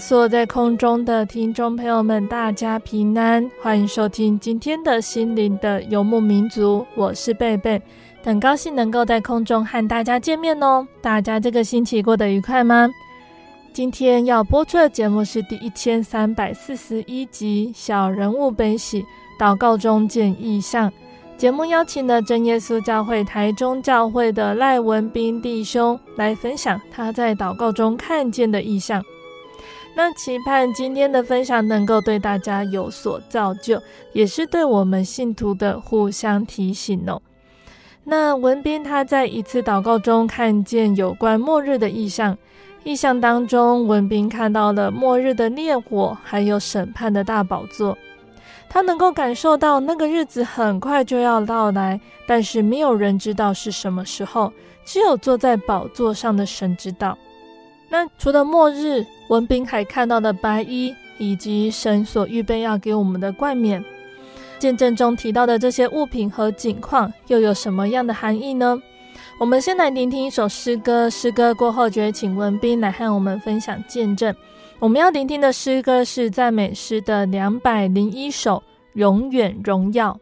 所有在空中的听众朋友们，大家平安，欢迎收听今天的心灵的游牧民族。我是贝贝，很高兴能够在空中和大家见面哦。大家这个星期过得愉快吗？今天要播出的节目是第一千三百四十一集《小人物悲喜祷告中见异象》。节目邀请了真耶稣教会台中教会的赖文斌弟兄来分享他在祷告中看见的异象。那期盼今天的分享能够对大家有所造就，也是对我们信徒的互相提醒哦。那文彬他在一次祷告中看见有关末日的意象，意象当中文彬看到了末日的烈火，还有审判的大宝座。他能够感受到那个日子很快就要到来，但是没有人知道是什么时候，只有坐在宝座上的神知道。那除了末日，文彬还看到了白衣，以及神所预备要给我们的冠冕。见证中提到的这些物品和景况，又有什么样的含义呢？我们先来聆听一首诗歌，诗歌过后就会请文彬来和我们分享见证。我们要聆听的诗歌是赞美诗的两百零一首，《永远荣耀》。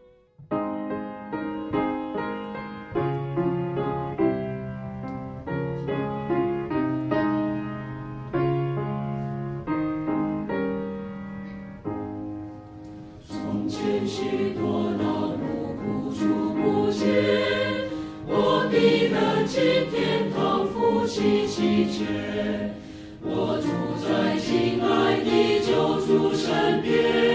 起起止。我住在亲爱的救主身边。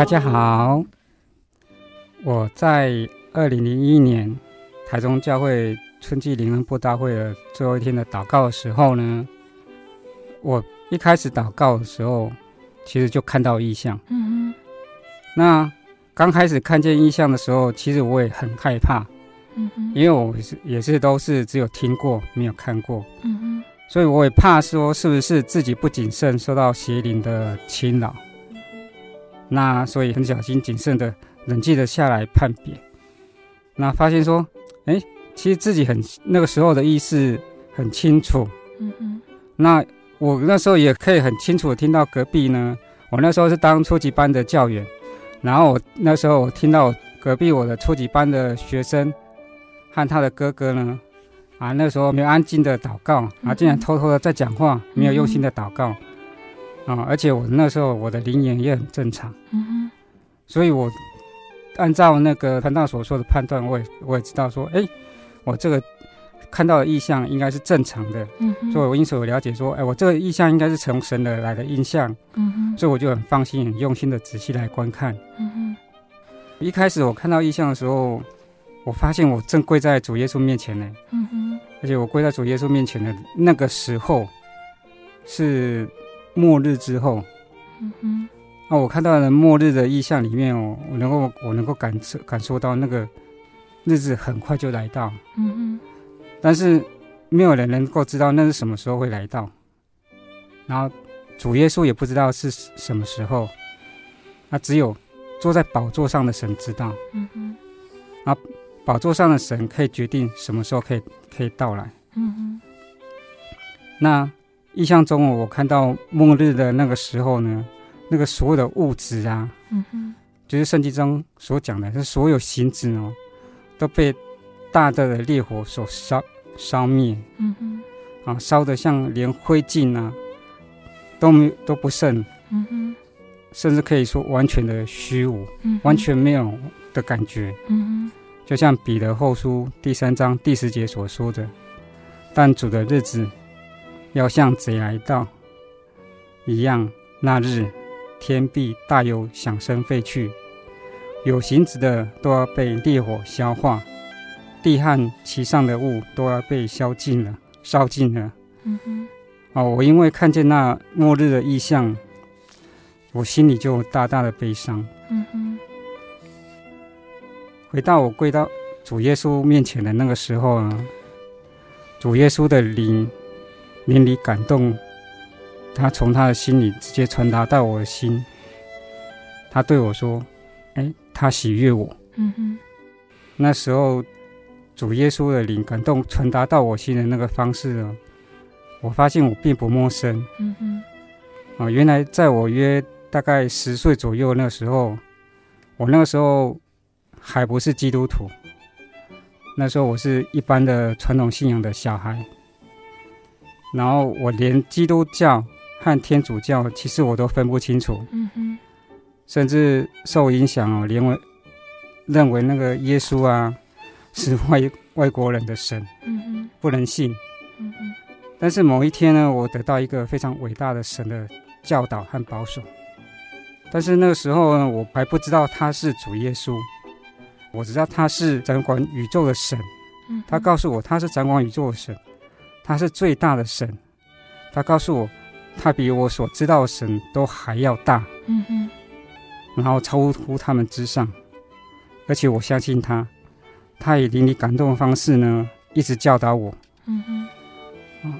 大家好，我在二零零一年台中教会春季灵恩布道会的最后一天的祷告的时候呢，我一开始祷告的时候，其实就看到异象。嗯哼。那刚开始看见异象的时候，其实我也很害怕。嗯哼。因为我是也是都是只有听过，没有看过。嗯哼。所以我也怕说是不是自己不谨慎，受到邪灵的侵扰。那所以很小心谨慎的冷静的下来判别，那发现说，哎，其实自己很那个时候的意识很清楚，嗯哼。那我那时候也可以很清楚的听到隔壁呢，我那时候是当初级班的教员，然后我那时候我听到隔壁我的初级班的学生和他的哥哥呢，啊，那时候没有安静的祷告，啊，竟然偷偷的在讲话，没有用心的祷告。啊！而且我那时候我的灵眼也很正常，嗯哼，所以我按照那个潘大所说的判断，我也我也知道说，哎，我这个看到的意象应该是正常的，嗯哼，所以我因此我了解说，哎，我这个意象应该是从神的来的印象，嗯哼，所以我就很放心、很用心的仔细来观看，嗯哼。一开始我看到意象的时候，我发现我正跪在主耶稣面前呢，嗯哼，而且我跪在主耶稣面前的那个时候是。末日之后，嗯哼，那我看到了末日的意象里面哦，我能够我能够感受感受到那个日子很快就来到，嗯哼，但是没有人能够知道那是什么时候会来到，然后主耶稣也不知道是什么时候，那只有坐在宝座上的神知道，嗯哼，啊宝座上的神可以决定什么时候可以可以到来，嗯哼，那。异象中，我看到末日的那个时候呢，那个所有的物质啊，嗯哼，就是圣经中所讲的，是所有形质哦，都被大大的烈火所烧烧灭，嗯哼，啊，烧得像连灰烬啊都没都不剩，嗯哼，甚至可以说完全的虚无，嗯，完全没有的感觉，嗯哼，就像彼得后书第三章第十节所说的，但主的日子。要像贼来到一样，那日天必大有响声废去，有形质的都要被烈火消化，地和其上的物都要被烧尽了，烧尽了。嗯哼。哦，我因为看见那末日的意象，我心里就大大的悲伤。嗯哼。回到我跪到主耶稣面前的那个时候呢，主耶稣的灵。灵里感动，他从他的心里直接传达到我的心。他对我说：“哎，他喜悦我。”嗯哼。那时候，主耶稣的灵感动传达到我心的那个方式呢，我发现我并不陌生。嗯哼。啊，原来在我约大概十岁左右那时候，我那个时候还不是基督徒。那时候我是一般的传统信仰的小孩。然后我连基督教和天主教其实我都分不清楚，嗯哼，甚至受影响哦，连为认为那个耶稣啊是外外国人的神，嗯哼，不能信，嗯哼。但是某一天呢，我得到一个非常伟大的神的教导和保守，但是那个时候呢，我还不知道他是主耶稣，我知道他是掌管宇宙的神，嗯，他告诉我他是掌管宇宙的神。他是最大的神，他告诉我，他比我所知道的神都还要大，嗯哼，然后超乎他们之上，而且我相信他，他以灵里感动的方式呢，一直教导我，嗯哼，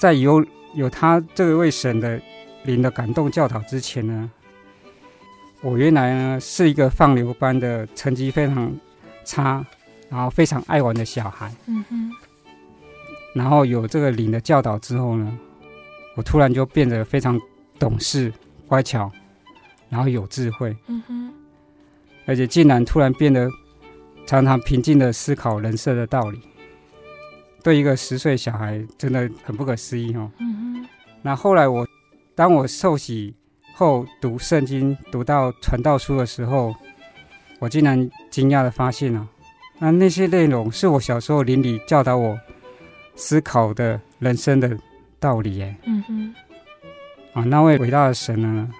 在有有他这位神的灵的感动教导之前呢，我原来呢是一个放牛班的成绩非常差，然后非常爱玩的小孩，嗯哼。然后有这个灵的教导之后呢，我突然就变得非常懂事、乖巧，然后有智慧。嗯哼。而且竟然突然变得常常平静的思考人生的道理，对一个十岁小孩真的很不可思议哦。嗯哼。那后来我当我受洗后读圣经读到传道书的时候，我竟然惊讶的发现啊，那那些内容是我小时候邻里教导我。思考的人生的道理，哎，嗯哼，啊，那位伟大的神呢，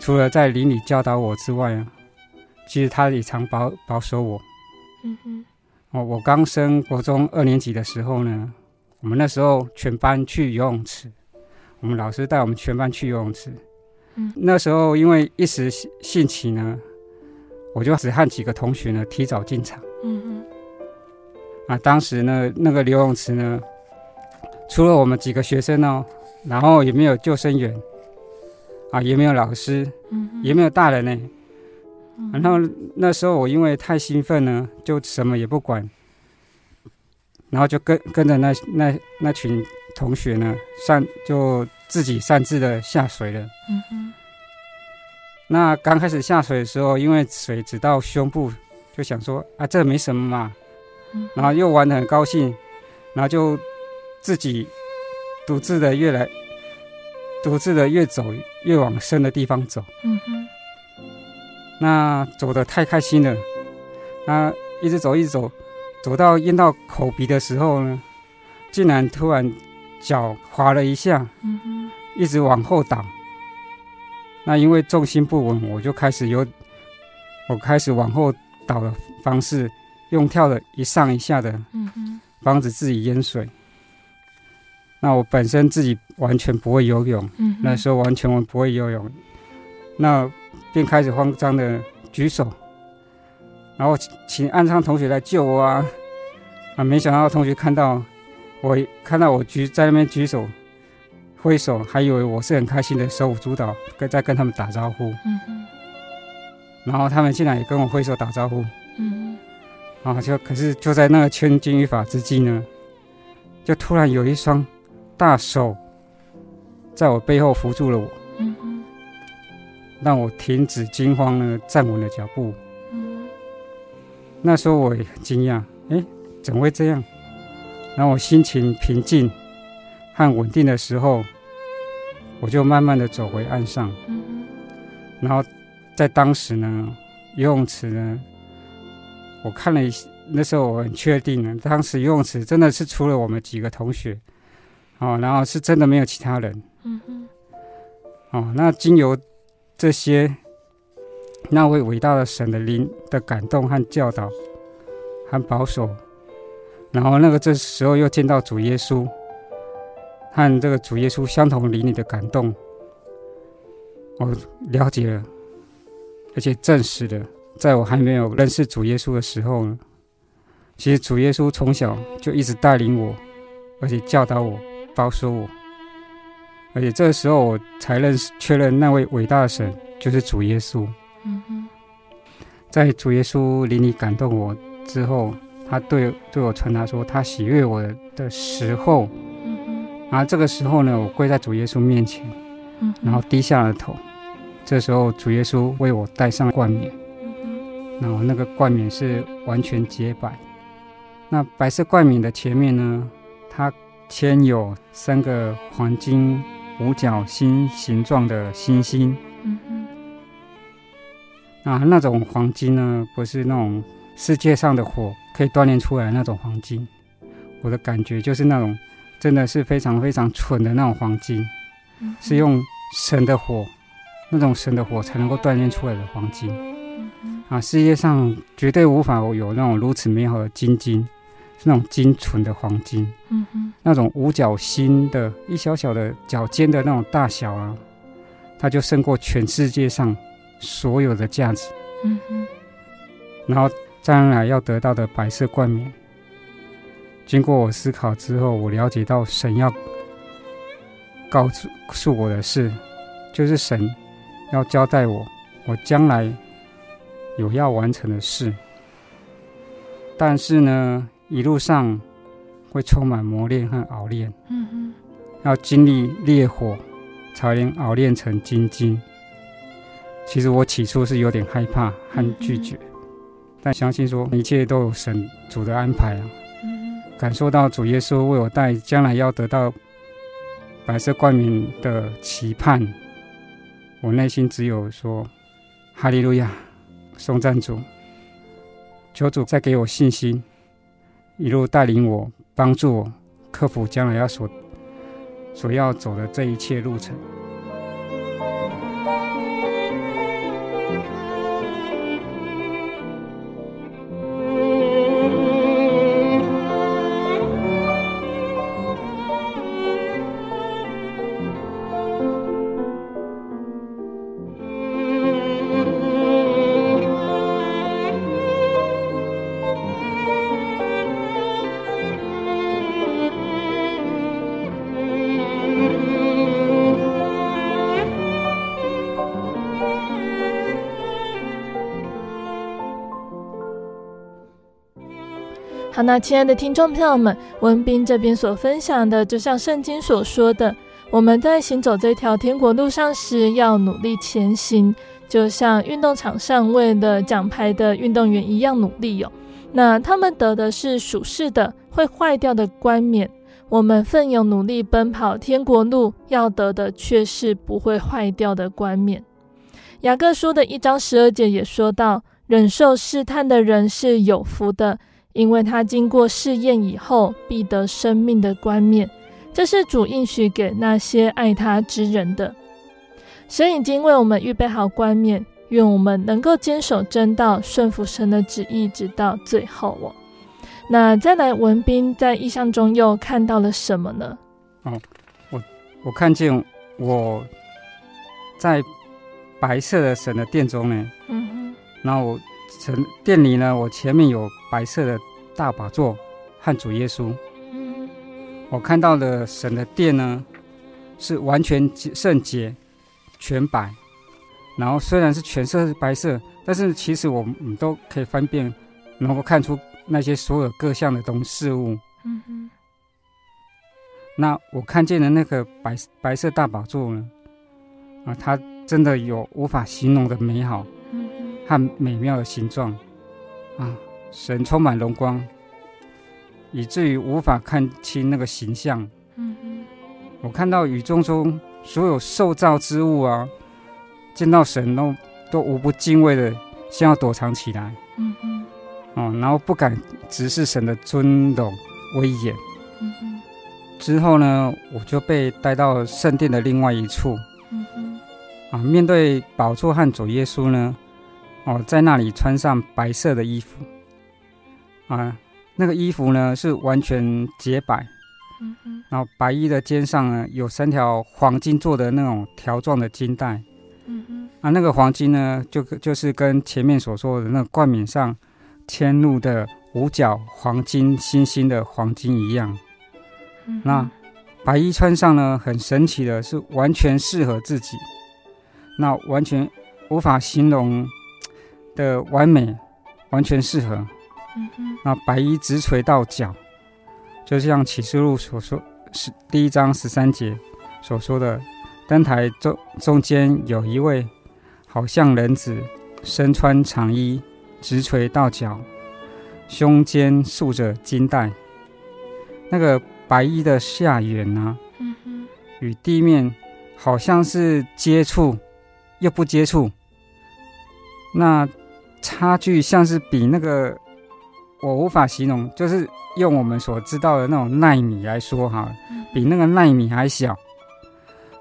除了在灵里教导我之外啊，其实他也常保保守我。嗯哼。哦，我刚升国中二年级的时候呢，我们那时候全班去游泳池，我们老师带我们全班去游泳池。嗯。那时候因为一时兴起呢，我就只和几个同学呢提早进场。嗯哼。啊，当时呢，那个游泳池呢，除了我们几个学生哦，然后也没有救生员，啊，也没有老师，嗯，也没有大人呢。嗯，然后那时候我因为太兴奋呢，就什么也不管，然后就跟跟着那那那群同学呢，擅就自己擅自的下水了。嗯哼。那刚开始下水的时候，因为水只到胸部，就想说啊，这没什么嘛。然后又玩的很高兴，然后就自己独自的越来，独自的越走越往深的地方走。嗯哼。那走的太开心了，那一直走一直走，走到淹到口鼻的时候呢，竟然突然脚滑了一下，嗯哼，一直往后倒。那因为重心不稳，我就开始有，我开始往后倒的方式。用跳的一上一下的，嗯哼，防止自己淹水。那我本身自己完全不会游泳，嗯，那时候完全我不会游泳，那便开始慌张的举手，然后请岸上同学来救我啊！啊，没想到同学看到我，看到我举在那边举手挥手，还以为我是很开心的手舞足蹈，跟在跟他们打招呼，嗯哼，然后他们竟然也跟我挥手打招呼，嗯。啊！就可是就在那个千钧一发之际呢，就突然有一双大手在我背后扶住了我，嗯，让我停止惊慌呢，站稳了脚步。嗯，那时候我也很惊讶，哎，怎么会这样？然后我心情平静和稳定的时候，我就慢慢的走回岸上。嗯，然后在当时呢，游泳池呢。我看了一，那时候我很确定了，当时游泳池真的是除了我们几个同学，哦，然后是真的没有其他人，嗯哼，哦，那经由这些那位伟大的神的灵的感动和教导和保守，然后那个这时候又见到主耶稣和这个主耶稣相同灵里的感动，我了解了，而且证实了。在我还没有认识主耶稣的时候呢，其实主耶稣从小就一直带领我，而且教导我、保守我，而且这个时候我才认识、确认那位伟大的神就是主耶稣。嗯哼，在主耶稣灵里感动我之后，他对对我传达说他喜悦我的时候，然后这个时候呢，我跪在主耶稣面前，嗯，然后低下了头。这时候主耶稣为我戴上冠冕。然后那个冠冕是完全洁白，那白色冠冕的前面呢，它嵌有三个黄金五角星形状的星星。嗯嗯。啊，那种黄金呢，不是那种世界上的火可以锻炼出来的那种黄金，我的感觉就是那种真的是非常非常纯的那种黄金，是用神的火，那种神的火才能够锻炼出来的黄金。啊，世界上绝对无法有那种如此美好的金晶，是那种精纯的黄金。嗯哼，那种五角星的一小小的角尖的那种大小啊，它就胜过全世界上所有的价值。嗯哼，然后将来要得到的白色冠冕，经过我思考之后，我了解到神要告诉我的事，就是神要交代我，我将来。有要完成的事，但是呢，一路上会充满磨练和熬炼。嗯哼，要经历烈火，才能熬炼成金晶。其实我起初是有点害怕和拒绝，嗯、但相信说一切都有神主的安排啊。嗯、感受到主耶稣为我带将来要得到白色冠冕的期盼，我内心只有说：哈利路亚。颂赞主，求主再给我信心，一路带领我，帮助我克服将来要所所要走的这一切路程。好，那亲爱的听众朋友们，文彬这边所分享的，就像圣经所说的，我们在行走这条天国路上时，要努力前行，就像运动场上为了奖牌的运动员一样努力哟。那他们得的是属世的、会坏掉的冠冕，我们奋勇努力奔跑天国路，要得的却是不会坏掉的冠冕。雅各书的一章十二节也说到，忍受试探的人是有福的。因为他经过试验以后，必得生命的冠冕，这是主应许给那些爱他之人的。神已经为我们预备好冠冕，愿我们能够坚守真道，顺服神的旨意，直到最后哦。那再来，文斌在意象中又看到了什么呢？哦，我我看见我在白色的神的殿中呢。嗯哼，然后我。神殿里呢，我前面有白色的大宝座和主耶稣。嗯，我看到的神的殿呢，是完全圣洁、全白。然后虽然是全色是白色，但是其实我们都可以分辨，能够看出那些所有各项的东事物。嗯哼。那我看见的那个白白色大宝座呢，啊，它真的有无法形容的美好。和美妙的形状，啊，神充满荣光，以至于无法看清那个形象。嗯嗯，我看到宇宙中所有受造之物啊，见到神都都无不敬畏的，先要躲藏起来。嗯嗯，哦，然后不敢直视神的尊荣威严。嗯嗯，之后呢，我就被带到圣殿的另外一处。嗯嗯，啊，面对宝座和主耶稣呢。哦，在那里穿上白色的衣服，啊，那个衣服呢是完全洁白，嗯哼，然后白衣的肩上呢有三条黄金做的那种条状的金带，嗯哼，啊，那个黄金呢就就是跟前面所说的那个冠冕上嵌入的五角黄金星星的黄金一样，嗯，那白衣穿上呢很神奇的是完全适合自己，那完全无法形容。的完美，完全适合。嗯，那白衣直垂到脚，就像启示录所说是第一章十三节所说的，灯台中中间有一位，好像人子，身穿长衣，直垂到脚，胸间束着金带。那个白衣的下缘呢，嗯，与地面好像是接触，又不接触。那。差距像是比那个，我无法形容，就是用我们所知道的那种纳米来说哈，比那个纳米还小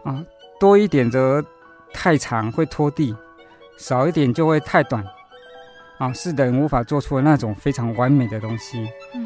啊，多一点则太长会拖地，少一点就会太短啊，是人无法做出的那种非常完美的东西。嗯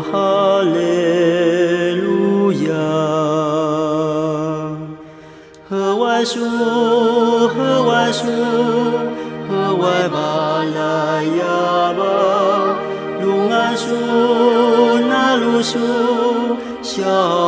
哈利路亚，河外书，河外书，河外巴拉亚巴，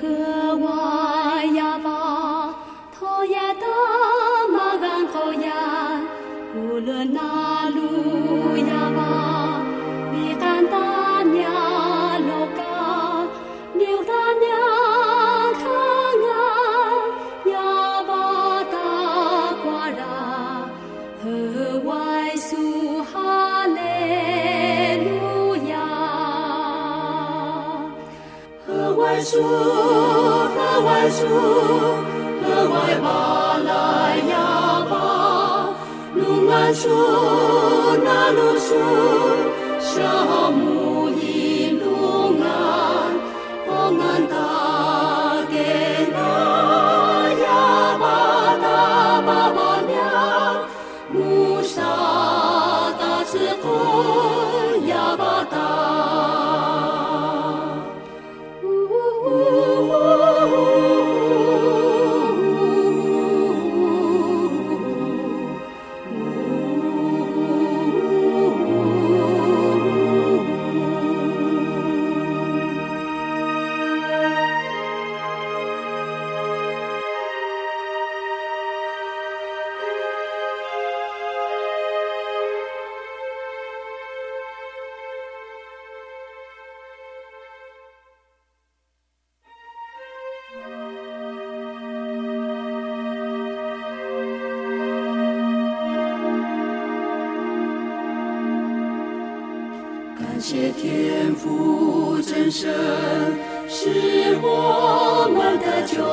和，树，河外巴来呀巴，鲁曼树，那鲁树，小木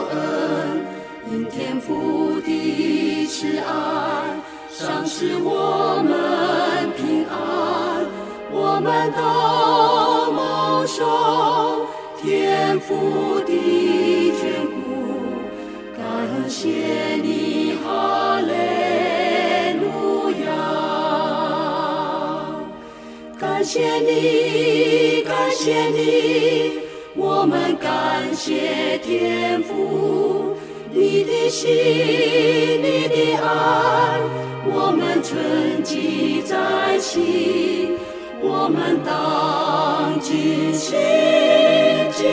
恩，因天父的慈爱，赏赐我们平安，我们都蒙受天父的眷顾，感谢你，哈利路亚。感谢你，感谢你，我们感谢天父，你的心，你的爱，我们存记在心，我们当尽心尽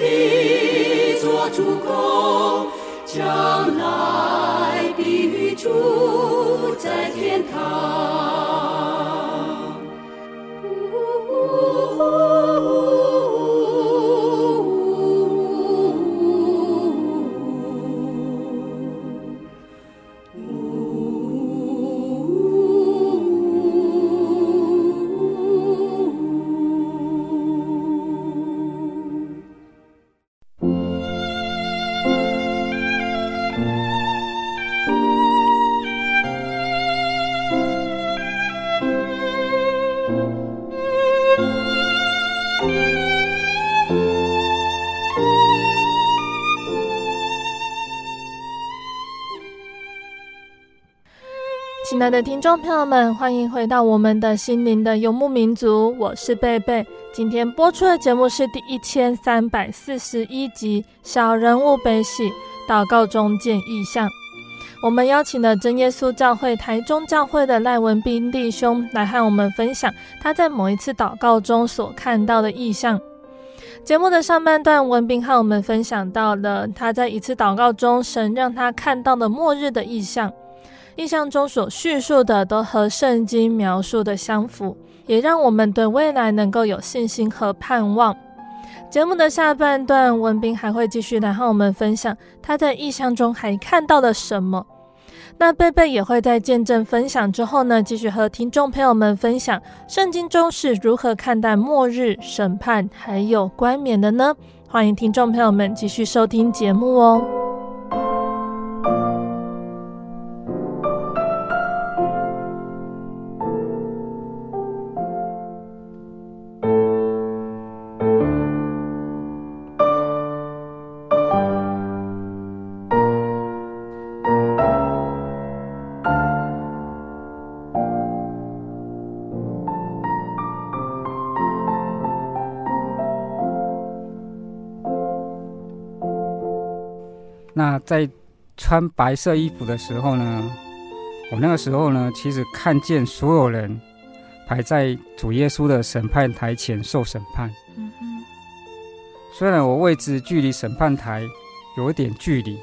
力做主工，将来必与主在天堂。呜呼亲爱的听众朋友们，欢迎回到我们的心灵的游牧民族，我是贝贝。今天播出的节目是第一千三百四十一集《小人物悲喜》，祷告中见异象。我们邀请了真耶稣教会台中教会的赖文斌弟兄来和我们分享他在某一次祷告中所看到的异象。节目的上半段，文斌和我们分享到了他在一次祷告中，神让他看到了末日的异象。印象中所叙述的都和圣经描述的相符，也让我们对未来能够有信心和盼望。节目的下半段，文彬还会继续来和我们分享他在异象中还看到了什么。那贝贝也会在见证分享之后呢，继续和听众朋友们分享圣经中是如何看待末日审判还有冠冕的呢？欢迎听众朋友们继续收听节目哦。在穿白色衣服的时候呢，我那个时候呢，其实看见所有人排在主耶稣的审判台前受审判。虽然我位置距离审判台有一点距离，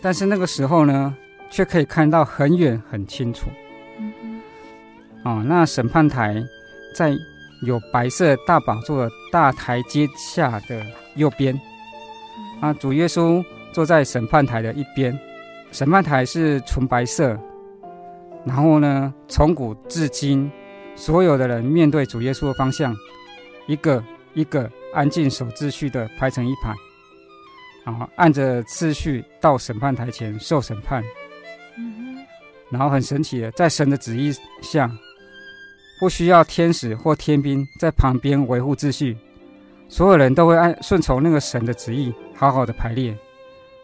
但是那个时候呢，却可以看到很远很清楚。哦，那审判台在有白色大宝座的大台阶下的右边。啊，主耶稣坐在审判台的一边，审判台是纯白色。然后呢，从古至今，所有的人面对主耶稣的方向，一个一个安静守秩序的排成一排，然后按着次序到审判台前受审判。然后很神奇的，在神的旨意下，不需要天使或天兵在旁边维护秩序。所有人都会按顺从那个神的旨意，好好的排列，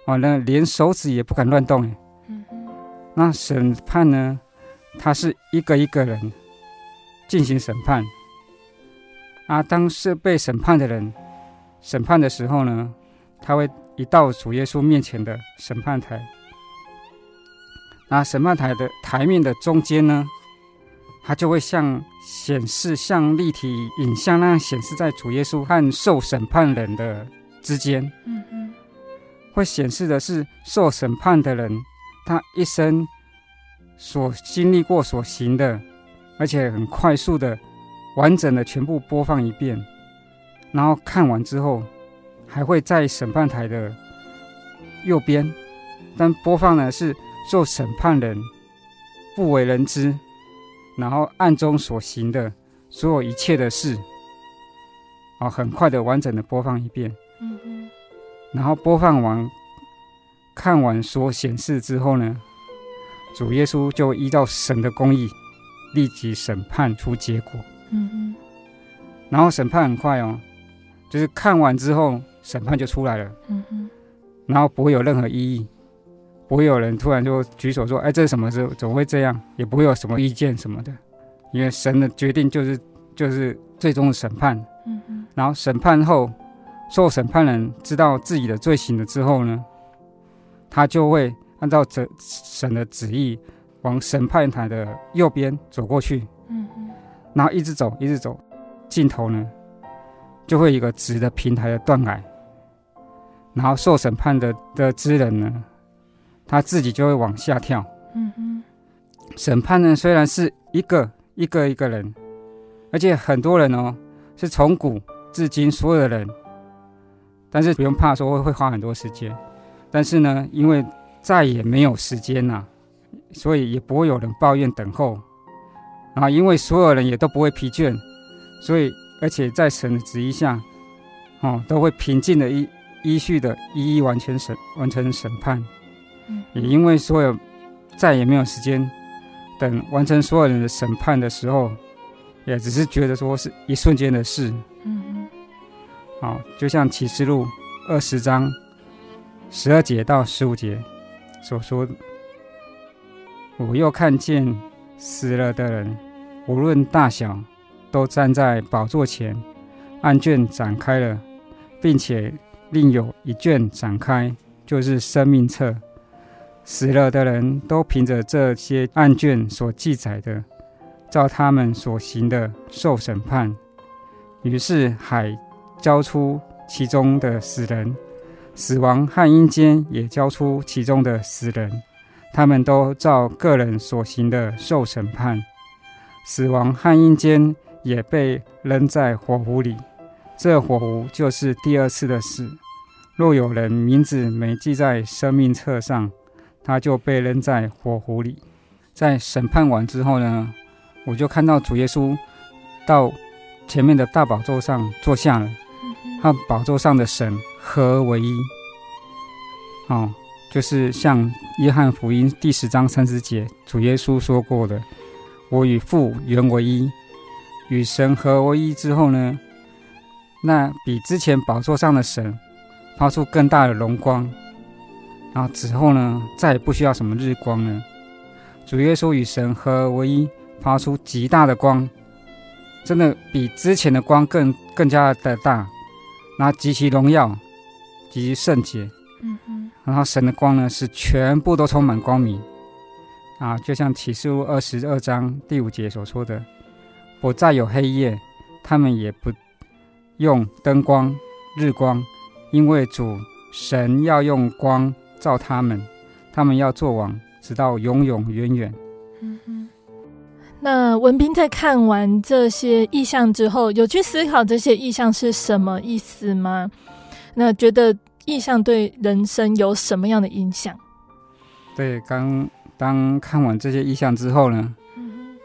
完了连手指也不敢乱动。哎，嗯嗯，那审判呢？他是一个一个人进行审判。啊，当是被审判的人审判的时候呢，他会移到主耶稣面前的审判台。那审判台的台面的中间呢？它就会像显示，像立体影像那样显示在主耶稣和受审判人的之间。嗯嗯，会显示的是受审判的人他一生所经历过、所行的，而且很快速的、完整的全部播放一遍。然后看完之后，还会在审判台的右边，但播放的是受审判人不为人知。然后暗中所行的所有一切的事，啊，很快的完整的播放一遍。然后播放完，看完所显示之后呢，主耶稣就依照神的公义，立即审判出结果。嗯嗯。然后审判很快哦，就是看完之后审判就出来了。嗯嗯。然后不会有任何异议。不会有人突然就举手说：“哎，这是什么事？怎么会这样？”也不会有什么意见什么的，因为神的决定就是就是最终的审判。嗯嗯。然后审判后，受审判人知道自己的罪行了之后呢，他就会按照这神的旨意往审判台的右边走过去。嗯嗯。然后一直走，一直走，尽头呢就会有一个直的平台的断崖。然后受审判的的之人呢，他自己就会往下跳。嗯哼。审判呢，虽然是一个一个一个人，而且很多人哦，是从古至今所有的人，但是不用怕说会会花很多时间。但是呢，因为再也没有时间了，所以也不会有人抱怨等候。啊，因为所有人也都不会疲倦，所以而且在神的旨意下，哦，都会平静的依依序的一一完全审完成审判。也因为所有再也没有时间等完成所有人的审判的时候，也只是觉得说是一瞬间的事。好，就像启示录二十章十二节到十五节所说：“我又看见死了的人，无论大小，都站在宝座前，案卷展开了，并且另有一卷展开，就是生命册。”死了的人都凭着这些案卷所记载的，照他们所行的受审判。于是海交出其中的死人，死亡和阴间也交出其中的死人，他们都照个人所行的受审判。死亡和阴间也被扔在火湖里，这火湖就是第二次的死。若有人名字没记在生命册上，他就被扔在火湖里，在审判完之后呢，我就看到主耶稣到前面的大宝座上坐下了，和宝座上的神合为一。哦，就是像约翰福音第十章三十节，主耶稣说过的：“我与父原为一。”与神合为一之后呢，那比之前宝座上的神发出更大的荣光。然后之后呢，再也不需要什么日光了。主耶稣与神合为一，发出极大的光，真的比之前的光更更加的大，然后极其荣耀，极其圣洁。嗯哼。然后神的光呢是全部都充满光明啊，就像启示录二十二章第五节所说的，不再有黑夜，他们也不用灯光、日光，因为主神要用光照他们，他们要做王，直到永永远远。嗯哼。那文斌在看完这些意象之后，有去思考这些意象是什么意思吗？那觉得意象对人生有什么样的影响？对，刚当看完这些意象之后呢，嗯，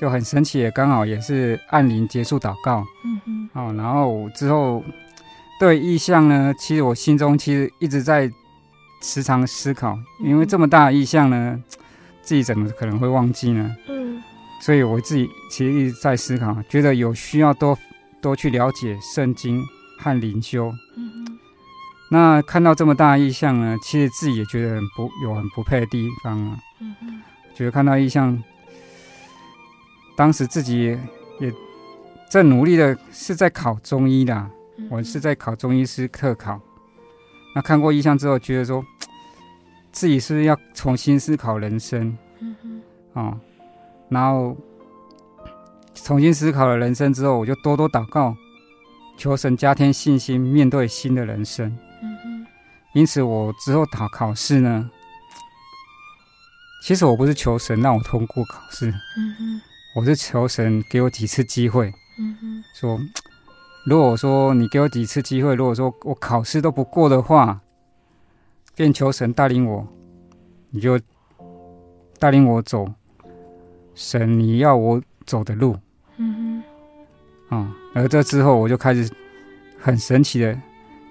就很神奇，也刚好也是按铃结束祷告，嗯哼，哦，然后之后对意象呢，其实我心中其实一直在时常思考，因为这么大的意象呢，自己怎么可能会忘记呢？嗯。所以我自己其实一直在思考，觉得有需要多多去了解圣经和灵修。那看到这么大的异象呢，其实自己也觉得很不有很不配的地方啊。觉得看到意象，当时自己也，也正努力的是在考中医的。我是在考中医师特考。那看过意象之后，觉得说 自己是不是要重新思考人生？嗯哼。哦。然后重新思考了人生之后，我就多多祷告，求神加添信心，面对新的人生。因此，我之后考考试呢，其实我不是求神让我通过考试。我是求神给我几次机会。说，如果说你给我几次机会，如果说我考试都不过的话，便求神带领我，你就带领我走。神，你要我走的路，嗯哼，啊，而这之后，我就开始很神奇的，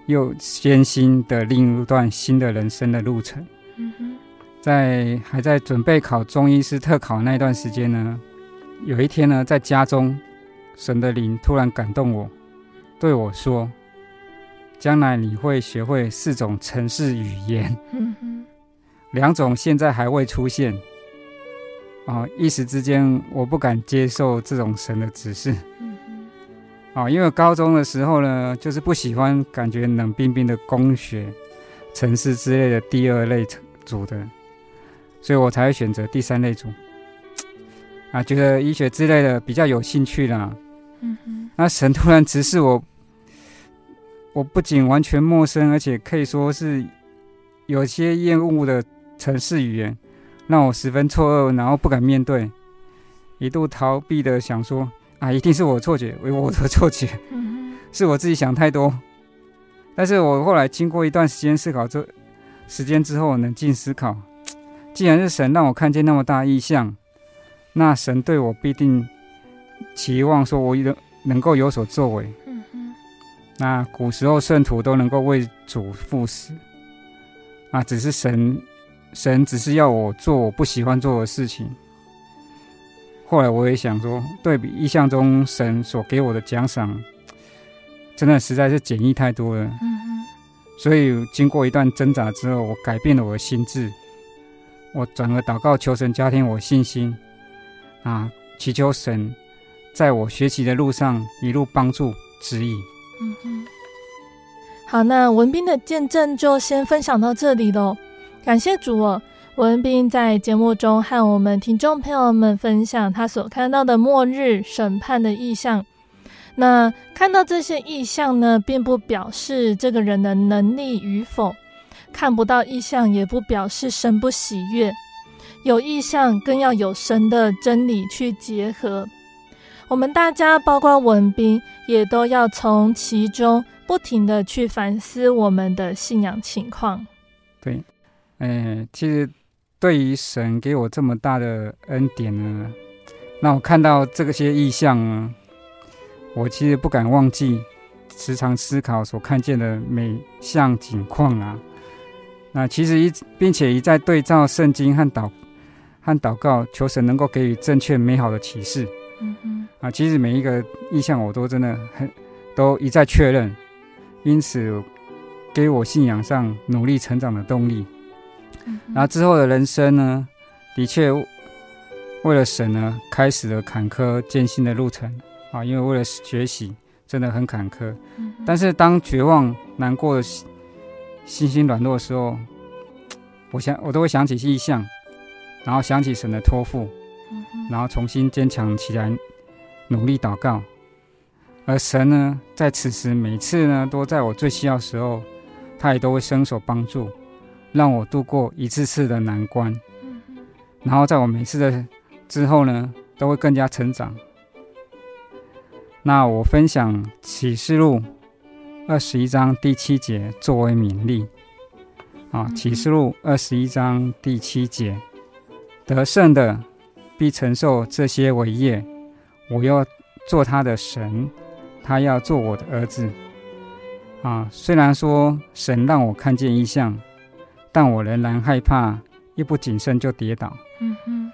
又艰辛的另一段新的人生的路程。嗯哼，在还在准备考中医师特考那一段时间呢，有一天呢，在家中，神的灵突然感动我，对我说：“将来你会学会四种城市语言，嗯哼，两种现在还未出现。”啊！一时之间，我不敢接受这种神的指示。嗯哼。啊，因为高中的时候呢，就是不喜欢感觉冷冰冰的工学、城市之类的第二类组的，所以我才会选择第三类组。啊，觉得医学之类的比较有兴趣啦。嗯哼。那神突然指示我，我不仅完全陌生，而且可以说是有些厌恶的城市语言。让我十分错愕，然后不敢面对，一度逃避的想说：“啊，一定是我错觉，为我的错觉，是我自己想太多。”但是我后来经过一段时间思考这时间之后，冷静思考，既然是神让我看见那么大异象，那神对我必定期望说我能能够有所作为。那古时候圣徒都能够为主赴死，啊，只是神。神只是要我做我不喜欢做的事情。后来我也想说，对比意象中神所给我的奖赏，真的实在是简易太多了。嗯哼。所以经过一段挣扎之后，我改变了我的心智，我转而祷告求神加添我信心，啊，祈求神在我学习的路上一路帮助指引。嗯哼。好，那文斌的见证就先分享到这里喽。感谢主哦，文斌在节目中和我们听众朋友们分享他所看到的末日审判的意象。那看到这些意象呢，并不表示这个人的能力与否；看不到意象，也不表示神不喜悦。有意象，更要有神的真理去结合。我们大家，包括文斌，也都要从其中不停地去反思我们的信仰情况。对。哎，其实对于神给我这么大的恩典呢，那我看到这些意象啊，我其实不敢忘记，时常思考所看见的每项景况啊。那其实一并且一再对照圣经和祷和祷告，求神能够给予正确美好的启示。嗯嗯。啊，其实每一个意象我都真的很都一再确认，因此给我信仰上努力成长的动力。然后之后的人生呢，的确为了神呢，开始了坎坷艰辛的路程。啊，因为为了学习真的很坎坷。但是当绝望、难过的心心软弱的时候，我想我都会想起异象，然后想起神的托付，然后重新坚强起来，努力祷告。而神呢，在此时每次呢，都在我最需要的时候，他也都会伸手帮助，让我度过一次次的难关。然后在我每次的之后呢，都会更加成长。那我分享启示录二十一章第七节作为勉励。啊，启示录二十一章第七节，得胜的必承受这些伟业，我要做他的神。他要做我的儿子，啊！虽然说神让我看见异象，但我仍然害怕，一不谨慎就跌倒。嗯哼。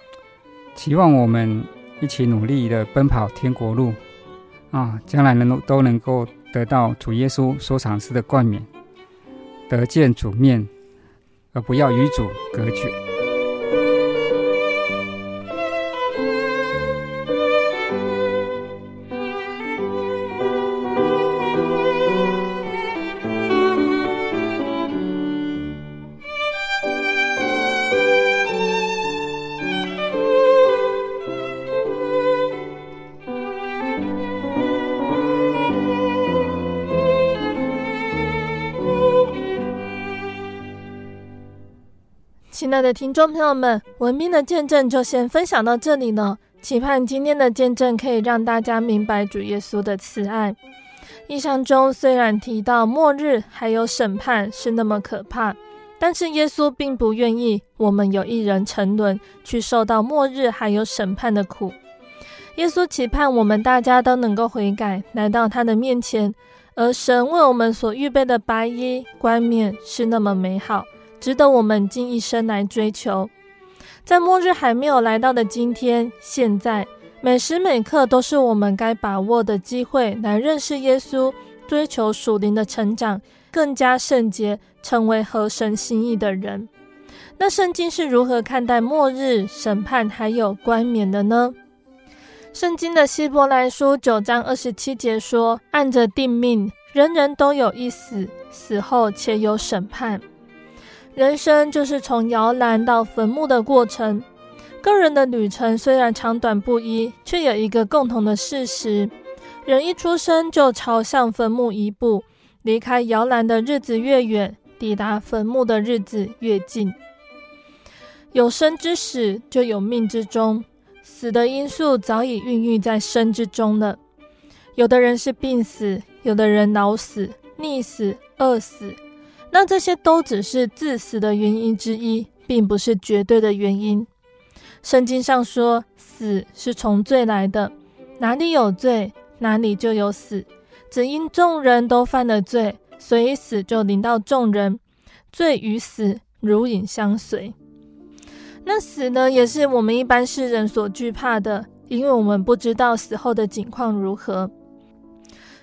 期望我们一起努力的奔跑天国路，啊！将来能都能够得到主耶稣所赏赐的冠冕，得见主面，而不要与主隔绝。亲爱的听众朋友们，文斌的见证就先分享到这里了。期盼今天的见证可以让大家明白主耶稣的慈爱。印象中虽然提到末日还有审判是那么可怕，但是耶稣并不愿意我们有一人沉沦，去受到末日还有审判的苦。耶稣期盼我们大家都能够悔改，来到他的面前，而神为我们所预备的白衣冠冕是那么美好。值得我们尽一生来追求。在末日还没有来到的今天，现在每时每刻都是我们该把握的机会，来认识耶稣，追求属灵的成长，更加圣洁，成为合神心意的人。那圣经是如何看待末日审判还有冠冕的呢？圣经的希伯来书九章二十七节说：“按着定命，人人都有一死，死后且有审判。”人生就是从摇篮到坟墓的过程。个人的旅程虽然长短不一，却有一个共同的事实：人一出生就朝向坟墓一步，离开摇篮的日子越远，抵达坟墓的日子越近。有生之始，就有命之终。死的因素早已孕育在生之中了。有的人是病死，有的人老死、溺死、饿死。那这些都只是致死的原因之一，并不是绝对的原因。圣经上说，死是从罪来的，哪里有罪，哪里就有死。只因众人都犯了罪，所以死就临到众人。罪与死如影相随。那死呢，也是我们一般世人所惧怕的，因为我们不知道死后的景况如何。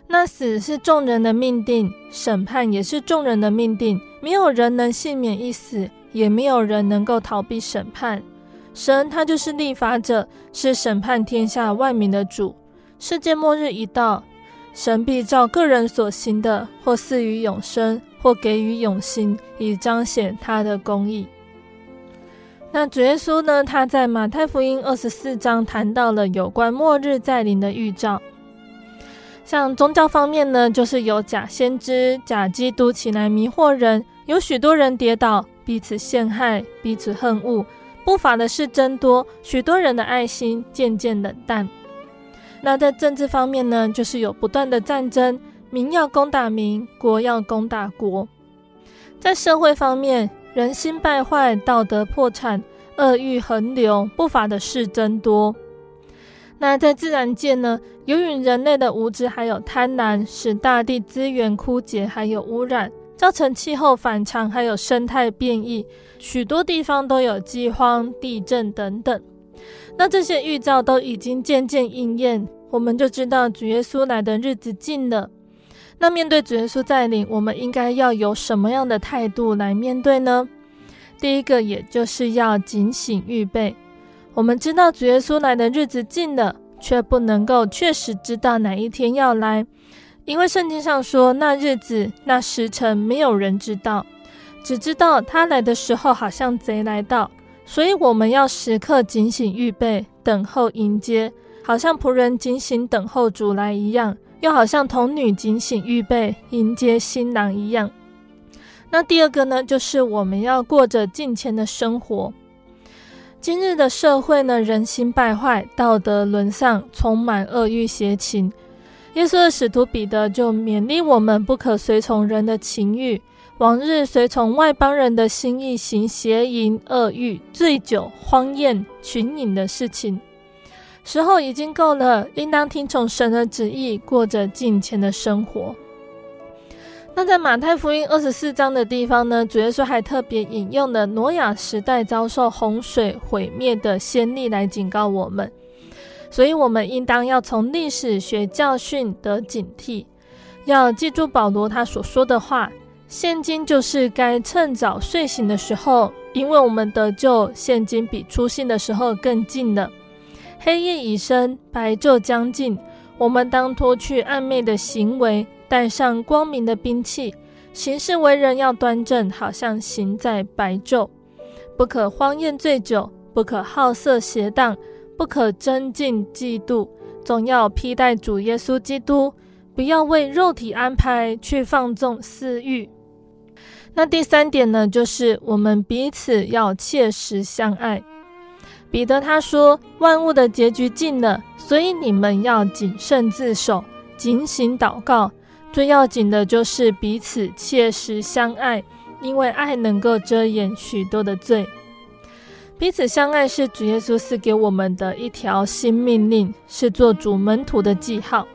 那死是众人的命定，审判也是众人的命定，没有人能幸免一死，也没有人能够逃避审判。神他就是立法者，是审判天下万民的主。世界末日一到，神必照个人所行的，或赐予永生，或给予永刑，以彰显他的公义。那主耶稣呢？他在马太福音二十四章谈到了有关末日再临的预兆。像宗教方面呢，就是有假先知、假基督起来迷惑人，有许多人跌倒，彼此陷害，彼此恨恶，不法的事增多，许多人的爱心渐渐冷淡。那在政治方面呢，就是有不断的战争，民要攻打民，国要攻打国。在社会方面，人心败坏，道德破产，恶欲横流，不法的事增多。那在自然界呢，由于人类的无知还有贪婪，使大地资源枯竭，还有污染，造成气候反常，还有生态变异，许多地方都有饥荒、地震等等。那这些预兆都已经渐渐应验，我们就知道主耶稣来的日子近了。那面对主耶稣再临，我们应该要有什么样的态度来面对呢？第一个，也就是要警醒预备。我们知道主耶稣来的日子近了，却不能够确实知道哪一天要来，因为圣经上说，那日子、那时辰没有人知道，只知道他来的时候好像贼来到，所以我们要时刻警醒预备，等候迎接，好像仆人警醒等候主来一样，又好像童女警醒预备迎接新郎一样。那第二个呢，就是我们要过着敬虔的生活。今日的社会呢，人心败坏，道德沦丧，充满恶欲邪情。耶稣的使徒彼得就勉励我们，不可随从人的情欲，往日随从外邦人的心意行邪淫、恶欲、醉酒、荒宴、群饮的事情。时候已经够了，应当听从神的旨意，过着敬虔的生活。那在马太福音二十四章的地方呢，主耶稣还特别引用了挪亚时代遭受洪水毁灭的先例来警告我们，所以我们应当要从历史学教训得警惕，要记住保罗他所说的话：现今就是该趁早睡醒的时候，因为我们得救，现今比初信的时候更近了。黑夜已深，白昼将近，我们当脱去暗昧的行为。带上光明的兵器，行事为人要端正，好像行在白昼。不可荒宴醉酒，不可好色邪荡，不可争竞嫉妒，总要披戴主耶稣基督，不要为肉体安排去放纵私欲。那第三点呢，就是我们彼此要切实相爱。彼得他说，万物的结局近了，所以你们要谨慎自守，警醒祷告。最要紧的就是彼此切实相爱，因为爱能够遮掩许多的罪。彼此相爱是主耶稣赐给我们的一条新命令，是做主门徒的记号。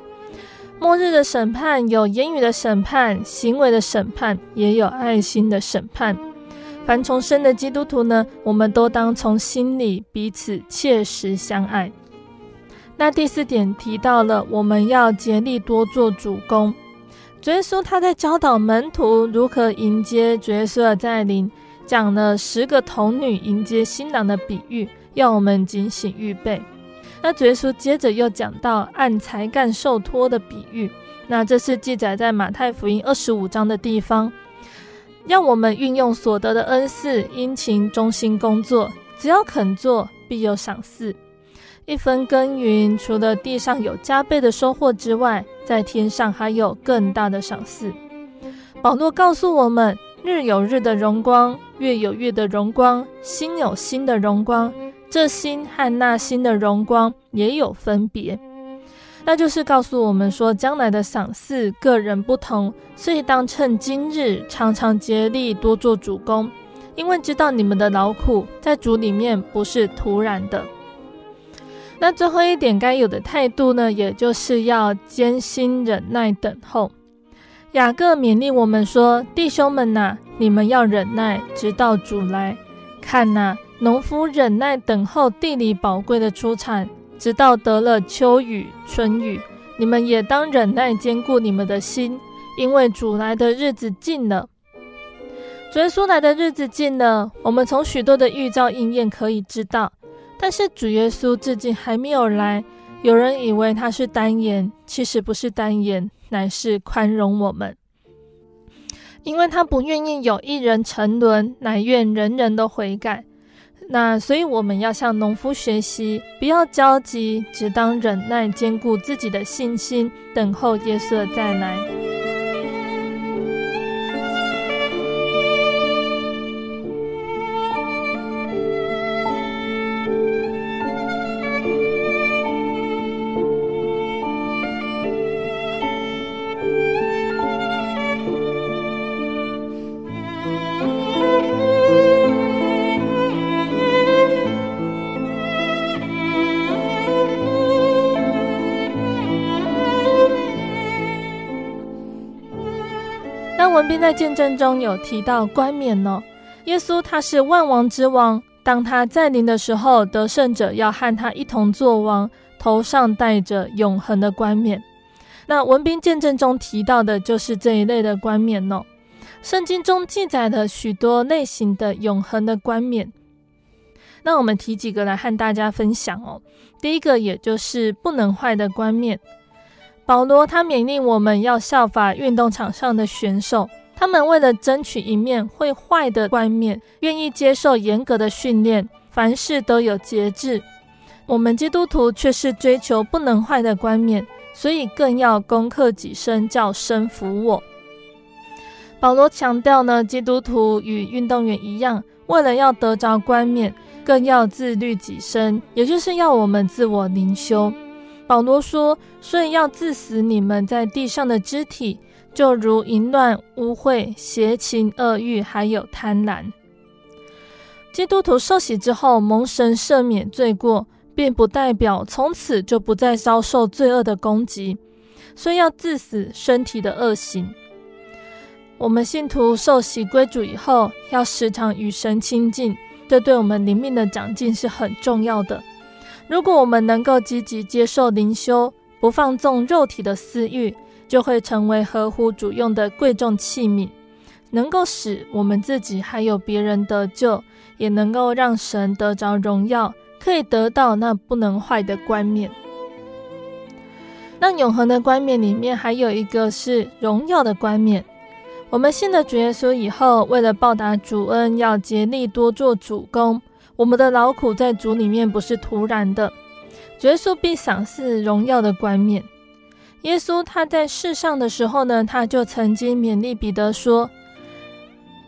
末日的审判有言语的审判、行为的审判，也有爱心的审判。凡重生的基督徒呢，我们都当从心里彼此切实相爱。那第四点提到了，我们要竭力多做主工。主耶稣他在教导门徒如何迎接主耶稣的再临，讲了十个童女迎接新郎的比喻，要我们警醒预备。那主耶稣接着又讲到按才干受托的比喻，那这是记载在马太福音二十五章的地方，让我们运用所得的恩赐，殷勤忠心工作，只要肯做，必有赏赐。一分耕耘，除了地上有加倍的收获之外，在天上还有更大的赏赐。保罗告诉我们：日有日的荣光，月有月的荣光，星有星的荣光。这星和那星的荣光也有分别。那就是告诉我们说，将来的赏赐个人不同，所以当趁今日常常竭力多做主工，因为知道你们的劳苦在主里面不是徒然的。那最后一点该有的态度呢，也就是要艰辛忍耐等候。雅各勉励我们说：“弟兄们呐、你们要忍耐，直到主来。看呐、农夫忍耐等候地里宝贵的出产，直到得了秋雨春雨。你们也当忍耐，坚固你们的心，因为主来的日子近了。主耶稣来的日子近了，我们从许多的预兆应验可以知道。”但是主耶稣至今还没有来，有人以为他是单言，其实不是单言，乃是宽容我们，因为他不愿意有一人沉沦，乃愿人人都悔改。那所以我们要向农夫学习，不要焦急，只当忍耐，坚固自己的信心，等候耶稣再来。在见证中有提到冠冕哦，耶稣他是万王之王，当他再临的时候，得胜者要和他一同作王，头上戴着永恒的冠冕。那文斌见证中提到的就是这一类的冠冕哦。圣经中记载了许多类型的永恒的冠冕，那我们提几个来和大家分享哦。第一个也就是不能坏的冠冕。保罗他勉励我们要效法运动场上的选手，他们为了争取一面会坏的冠冕，愿意接受严格的训练，凡事都有节制。我们基督徒却是追求不能坏的冠冕，所以更要攻克己身，叫身服我。保罗强调呢，基督徒与运动员一样，为了要得着冠冕，更要自律己身，也就是要我们自我灵修。保罗说：“所以要致死你们在地上的肢体，就如淫乱、污秽、邪情、恶欲，还有贪婪。”基督徒受洗之后，蒙神赦免罪过。并不代表从此就不再遭受罪恶的攻击，所以要致死身体的恶行。我们信徒受洗归主以后，要时常与神亲近，这对我们灵命的长进是很重要的。如果我们能够积极接受灵修，不放纵肉体的私欲，就会成为合乎主用的贵重器皿，能够使我们自己还有别人得救，也能够让神得着荣耀。可以得到那不能坏的冠冕。那永恒的冠冕里面还有一个是荣耀的冠冕。我们信了主耶稣以后，为了报答主恩，要竭力多做主工。我们的劳苦在主里面不是徒然的。主耶稣必赏赐荣耀的冠冕。耶稣他在世上的时候呢，他就曾经勉励彼得说：“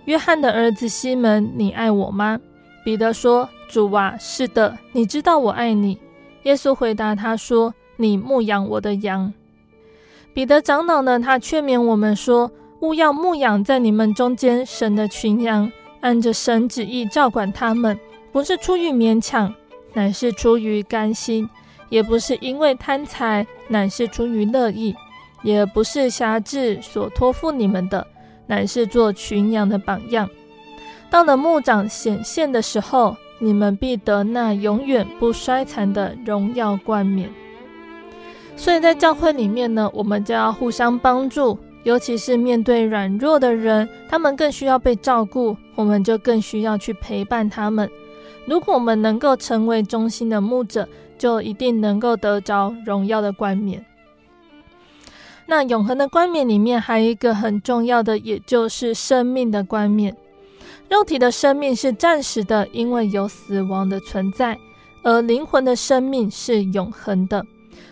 约翰的儿子西门，你爱我吗？”彼得说。主啊，是的，你知道我爱你。耶稣回答他说：“你牧养我的羊。”彼得长老呢，他劝勉我们说：“务要牧养在你们中间神的群羊，按着神旨意照管他们，不是出于勉强，乃是出于甘心；也不是因为贪财，乃是出于乐意；也不是挟制所托付你们的，乃是做群羊的榜样。到了牧长显现的时候。”你们必得那永远不衰残的荣耀冠冕。所以在教会里面呢，我们就要互相帮助，尤其是面对软弱的人，他们更需要被照顾，我们就更需要去陪伴他们。如果我们能够成为忠心的牧者，就一定能够得着荣耀的冠冕。那永恒的冠冕里面还有一个很重要的，也就是生命的冠冕。肉体的生命是暂时的，因为有死亡的存在；而灵魂的生命是永恒的。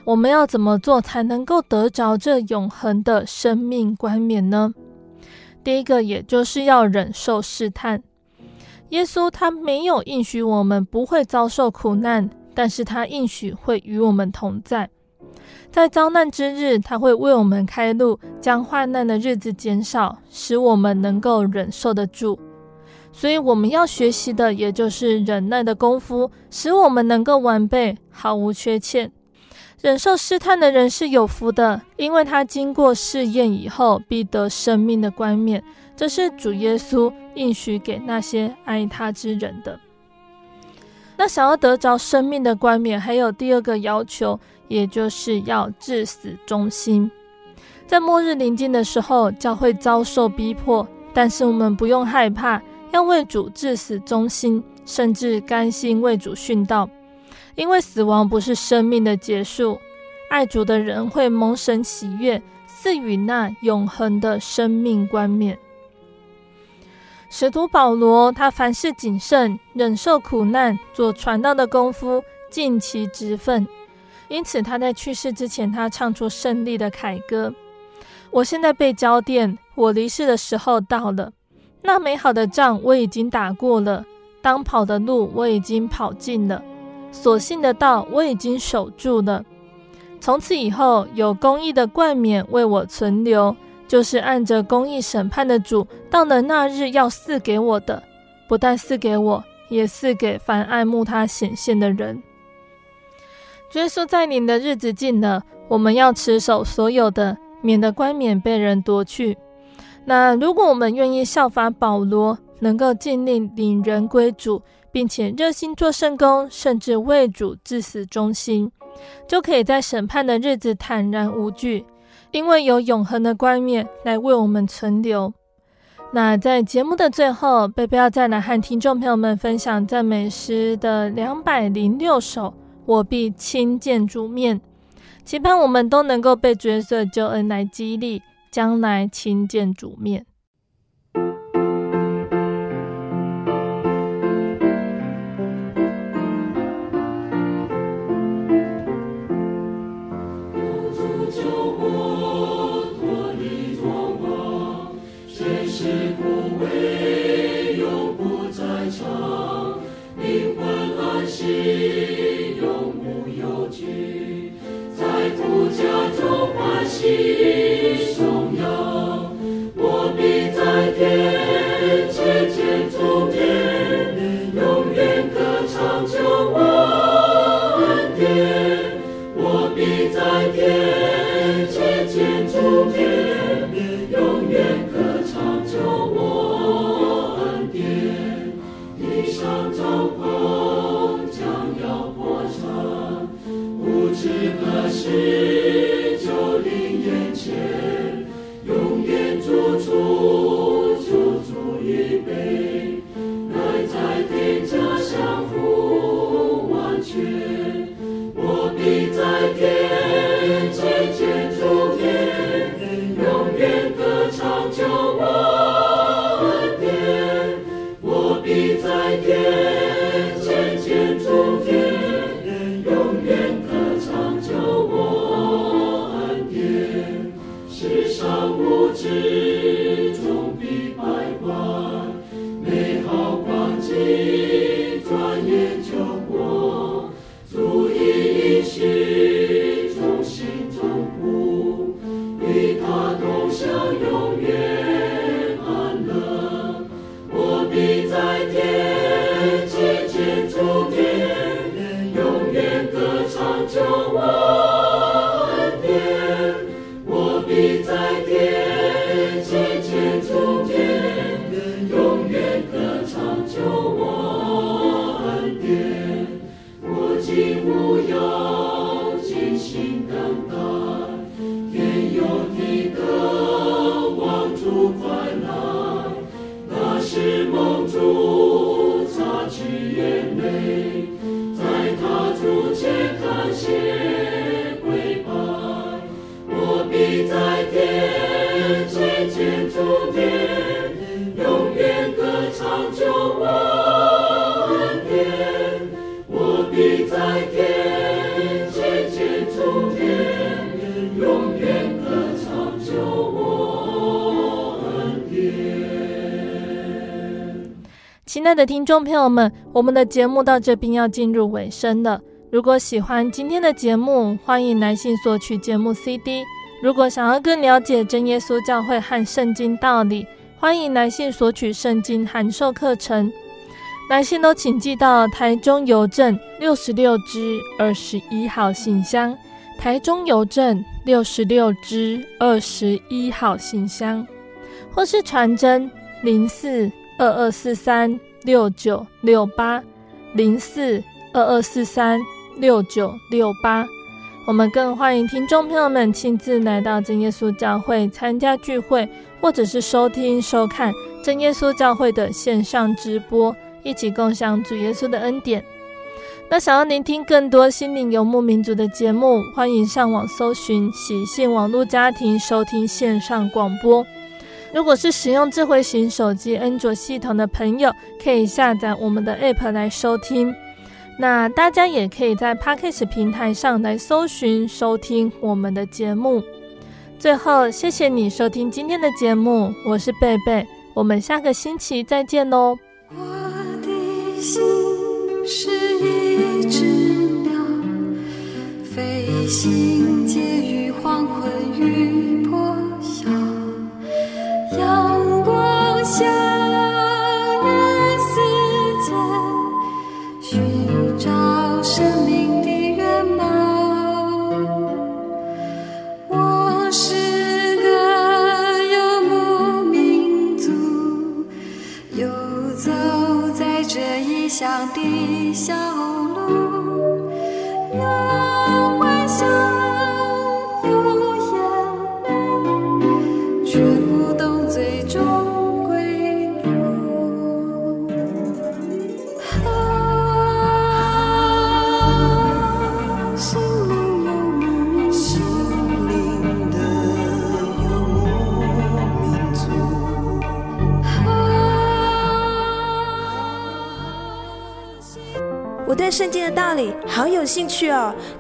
我们要怎么做才能够得着这永恒的生命冠冕呢？第一个，也就是要忍受试探。耶稣他没有应许我们不会遭受苦难，但是他应许会与我们同在。在遭难之日，他会为我们开路，将患难的日子减少，使我们能够忍受得住。所以我们要学习的，也就是忍耐的功夫，使我们能够完备，毫无缺欠。忍受试探的人是有福的，因为他经过试验以后，必得生命的冠冕。这是主耶稣应许给那些爱他之人的。那想要得着生命的冠冕，还有第二个要求，也就是要至死忠心。在末日临近的时候，教会遭受逼迫，但是我们不用害怕。要为主至死忠心，甚至甘心为主殉道，因为死亡不是生命的结束。爱主的人会蒙神喜悦，赐予那永恒的生命冠冕。使徒保罗，他凡事谨慎，忍受苦难，做传道的功夫，尽其职分。因此，他在去世之前，他唱出胜利的凯歌：“我现在被浇奠，我离世的时候到了。”那美好的仗我已经打过了，当跑的路我已经跑尽了，所信的道我已经守住了。从此以后，有公义的冠冕为我存留，就是按着公义审判的主，到了那日要赐给我的，不但赐给我，也赐给凡爱慕他显现的人。耶稣在您的日子近了，我们要持守所有的，免得冠冕被人夺去。那如果我们愿意效法保罗，能够尽力领人归主，并且热心做圣工，甚至为主至死忠心，就可以在审判的日子坦然无惧，因为有永恒的冠冕来为我们存留。那在节目的最后，贝贝要再来和听众朋友们分享赞美诗的两百零六首，我必亲见主面，期盼我们都能够被角色救恩来激励。将来亲见主面。你永无忧惧在土家中欢喜颂扬我必在天界建筑亲爱的听众朋友们，我们的节目到这边要进入尾声了。如果喜欢今天的节目，欢迎来信索取节目 CD。如果想要更了解真耶稣教会和圣经道理，欢迎来信索取圣经函授课程。来信都请寄到台中邮政六十六支二十一号信箱，台中邮政六十六支二十一号信箱，或是传真零四二二四三六九六八零四二二四三六九六八。我们更欢迎听众朋友们亲自来到真耶稣教会参加聚会，或者是收听收看真耶稣教会的线上直播，一起共享主耶稣的恩典。那想要聆听更多心灵游牧民族的节目，欢迎上网搜寻喜信网络家庭收听线上广播。如果是使用智慧型手机安卓系统的朋友，可以下载我们的 App 来收听。那大家也可以在 Podcast 平台上来搜寻收听我们的节目。最后，谢谢你收听今天的节目，我是贝贝，我们下个星期再见喽。心是一只鸟，飞行